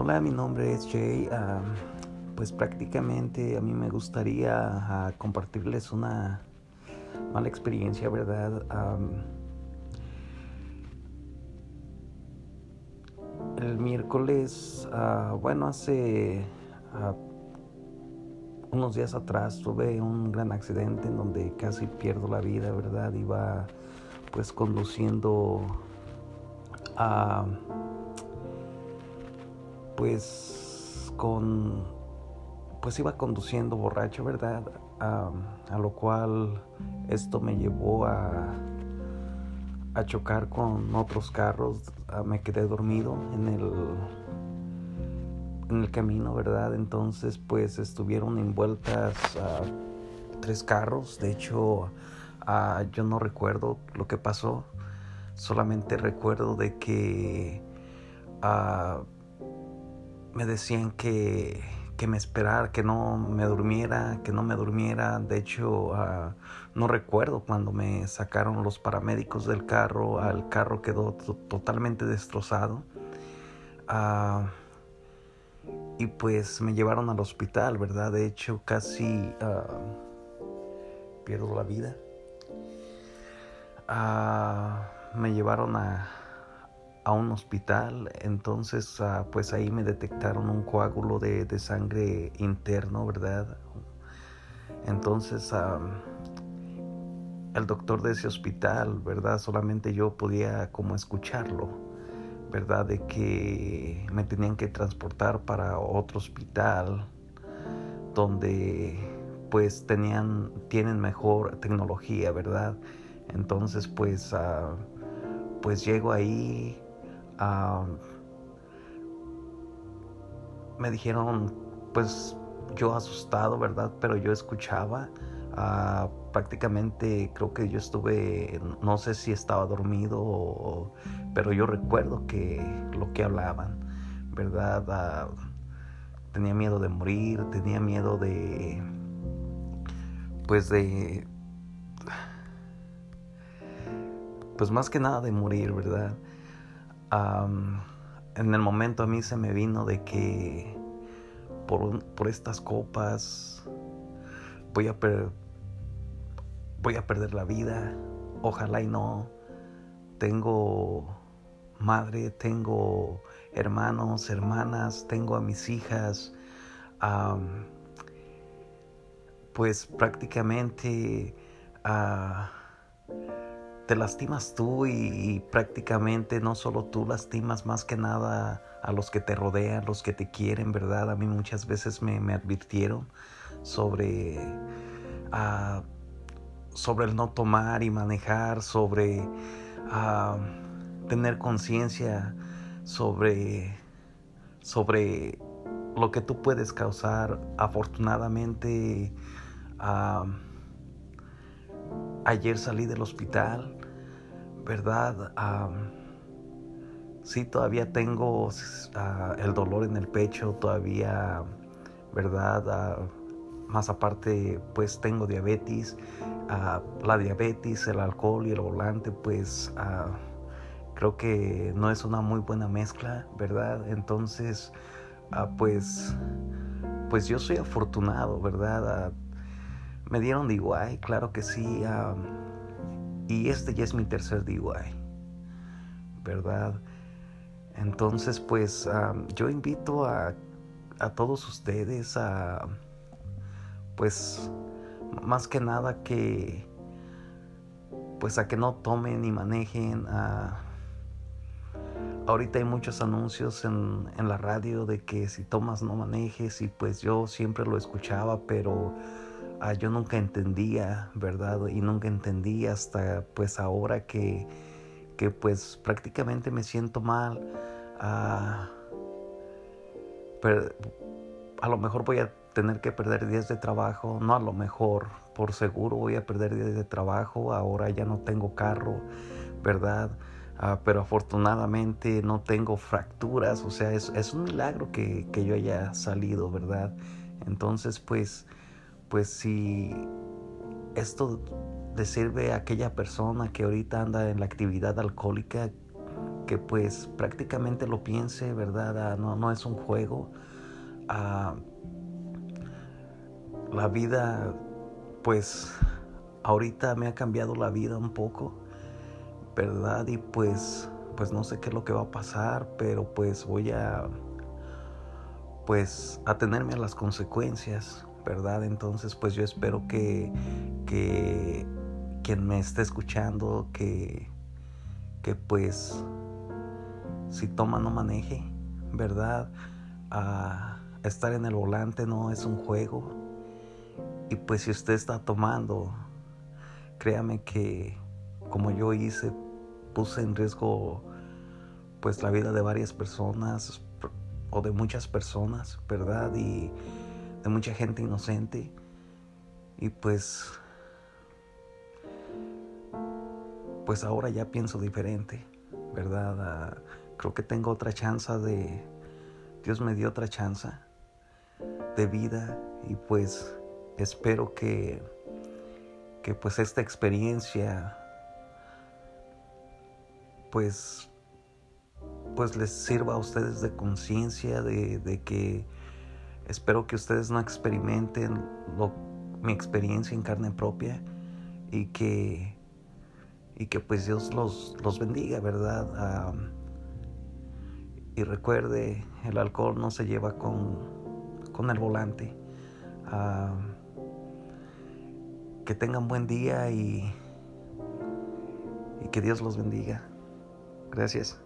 Hola, mi nombre es Jay. Ah, pues prácticamente a mí me gustaría ah, compartirles una mala experiencia, ¿verdad? el miércoles, ah, bueno, hace unos días atrás tuve un gran accidente en donde casi pierdo la vida, ¿verdad? Iba pues conduciendo a pues con pues iba conduciendo borracho, ¿verdad? a lo cual esto me llevó a, a chocar con otros carros. me quedé dormido en el en el camino, ¿verdad? Entonces, pues estuvieron envueltas tres carros. De hecho, yo no recuerdo lo que pasó. Solamente recuerdo de que me decían que, que, me esperara, que no me durmiera, que no me durmiera. De hecho, ah, no recuerdo cuando me sacaron los paramédicos del carro, el carro quedó totalmente destrozado. Ah, y pues me llevaron al hospital, ¿verdad? De hecho, casi ah, pierdo la vida. me llevaron a, a un hospital, entonces pues ahí me detectaron un coágulo de, sangre interno, ¿verdad? Entonces el doctor de ese hospital, ¿verdad? Solamente yo podía como escucharlo, ¿verdad? De que me tenían que transportar para otro hospital donde pues tenían, tienen mejor tecnología, ¿verdad? Entonces pues, ah, pues llego ahí, me dijeron, pues yo asustado, ¿verdad? Pero yo escuchaba. Ah, prácticamente creo que yo estuve, no sé si estaba dormido, pero yo recuerdo que lo que hablaban, ¿verdad? Ah, tenía miedo de morir, tenía miedo de, pues de, pues más que nada de morir, ¿verdad? En el momento a mí se me vino de que por, por estas copas voy a, voy a perder la vida. Ojalá y no. Tengo madre, tengo hermanos, hermanas, tengo a mis hijas. pues prácticamente uh, te lastimas tú y, prácticamente no solo tú lastimas más que nada a los que te rodean, los que te quieren, ¿verdad? A mí muchas veces me, advirtieron sobre, ah, sobre el no tomar y manejar, sobre ah, tener conciencia, sobre, sobre lo que tú puedes causar. Afortunadamente, ah, ayer salí del hospital ¿verdad? sí, todavía tengo ah, el dolor en el pecho, todavía, ¿verdad? Ah, más aparte, pues tengo diabetes. Ah, la diabetes, el alcohol y el volante, pues creo que no es una muy buena mezcla, ¿verdad? Entonces, pues, pues yo soy afortunado, ¿verdad? me dieron DUI, claro que sí. Y este ya es mi tercer DUI, ¿verdad? Entonces, pues yo invito a, a, todos ustedes a, pues, más que nada que, pues a que no tomen ni manejen. Ahorita hay muchos anuncios en, en la radio de que si tomas no manejes y pues yo siempre lo escuchaba, pero Ah, yo nunca entendía, ¿verdad? Y nunca entendí hasta pues ahora que, que pues prácticamente me siento mal. Ah, pero a lo mejor voy a tener que perder días de trabajo, no a lo mejor, por seguro voy a perder días de trabajo, ahora ya no tengo carro, ¿verdad? Ah, pero afortunadamente no tengo fracturas, o sea, es, es un milagro que, que yo haya salido, ¿verdad? Entonces, pues pues si esto le sirve a aquella persona que ahorita anda en la actividad alcohólica, que pues prácticamente lo piense, ¿verdad? Ah, no, no es un juego. Ah, la vida, pues ahorita me ha cambiado la vida un poco, ¿verdad? Y pues, pues no sé qué es lo que va a pasar, pero pues voy a, pues, atenerme a las consecuencias, ¿verdad? Entonces, pues yo espero que, que quien me esté escuchando, que, que pues, si toma no maneje, ¿verdad? A estar en el volante no es un juego. Y pues si usted está tomando, créame que como yo hice, puse en riesgo pues la vida de varias personas o de muchas personas, ¿verdad? Y de mucha gente inocente. Y pues pues ahora ya pienso diferente, ¿verdad? Ah, creo que tengo otra chance de Dios me dio otra chance de vida y pues espero que que pues esta experiencia pues pues les sirva a ustedes de conciencia de, que espero que ustedes no experimenten mi experiencia en carne propia y que y que pues Dios los, los bendiga, ¿verdad? y recuerde, el alcohol no se lleva con, con el volante. que tengan buen día y, y que Dios los bendiga. Gracias.